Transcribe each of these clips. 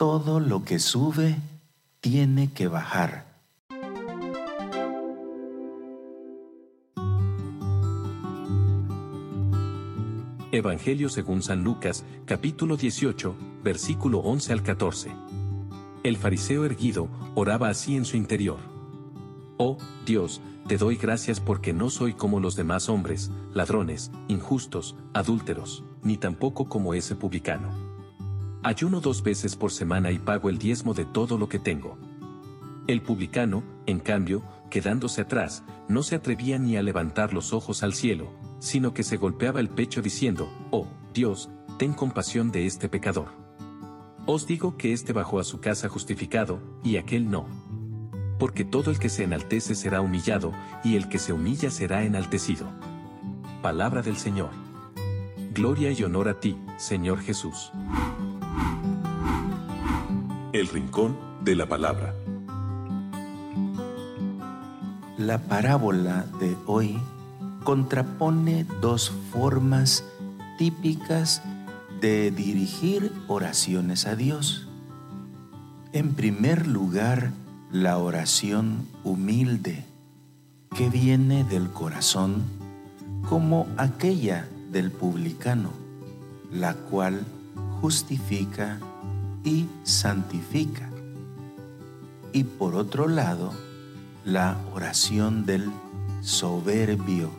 todo lo que sube tiene que bajar. Evangelio según San Lucas, capítulo 18, versículo 11 al 14. El fariseo erguido oraba así en su interior. Oh, Dios, te doy gracias porque no soy como los demás hombres, ladrones, injustos, adúlteros, ni tampoco como ese publicano. Ayuno dos veces por semana y pago el diezmo de todo lo que tengo. El publicano, en cambio, quedándose atrás, no se atrevía ni a levantar los ojos al cielo, sino que se golpeaba el pecho diciendo, Oh, Dios, ten compasión de este pecador. Os digo que éste bajó a su casa justificado, y aquel no. Porque todo el que se enaltece será humillado, y el que se humilla será enaltecido. Palabra del Señor. Gloria y honor a ti, Señor Jesús. El Rincón de la Palabra. La parábola de hoy contrapone dos formas típicas de dirigir oraciones a Dios. En primer lugar, la oración humilde, que viene del corazón, como aquella del publicano, la cual justifica y santifica. Y por otro lado, la oración del soberbio,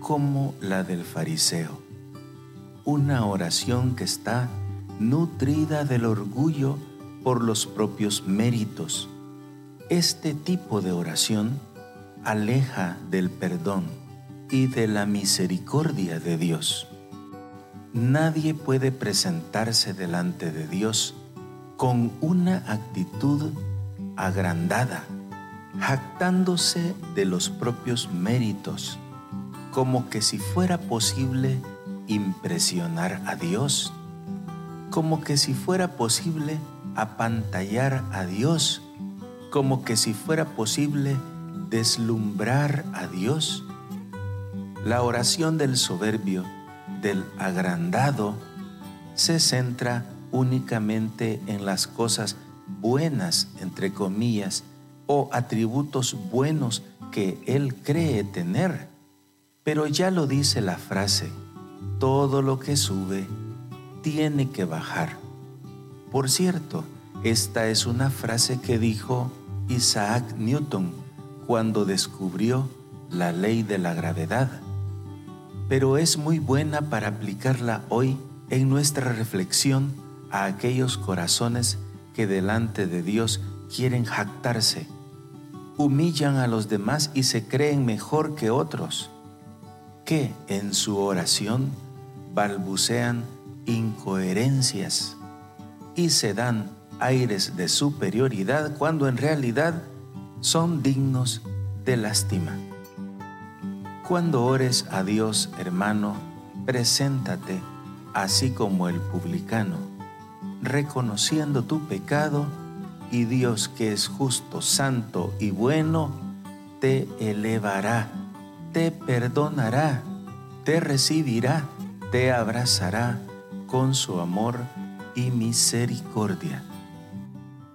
como la del fariseo. Una oración que está nutrida del orgullo por los propios méritos. Este tipo de oración aleja del perdón y de la misericordia de Dios. Nadie puede presentarse delante de Dios con una actitud agrandada, jactándose de los propios méritos, como que si fuera posible impresionar a Dios, como que si fuera posible apantallar a Dios, como que si fuera posible deslumbrar a Dios. La oración del soberbio, del agrandado, se centra únicamente en las cosas buenas, entre comillas, o atributos buenos que él cree tener. Pero ya lo dice la frase, todo lo que sube tiene que bajar. Por cierto, esta es una frase que dijo Isaac Newton cuando descubrió la ley de la gravedad. Pero es muy buena para aplicarla hoy en nuestra reflexión a aquellos corazones que delante de Dios quieren jactarse, humillan a los demás y se creen mejor que otros, que en su oración balbucean incoherencias y se dan aires de superioridad cuando en realidad son dignos de lástima. Cuando ores a Dios, hermano, preséntate así como el publicano, reconociendo tu pecado y Dios que es justo, santo y bueno, te elevará, te perdonará, te recibirá, te abrazará con su amor y misericordia.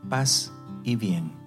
Paz y bien.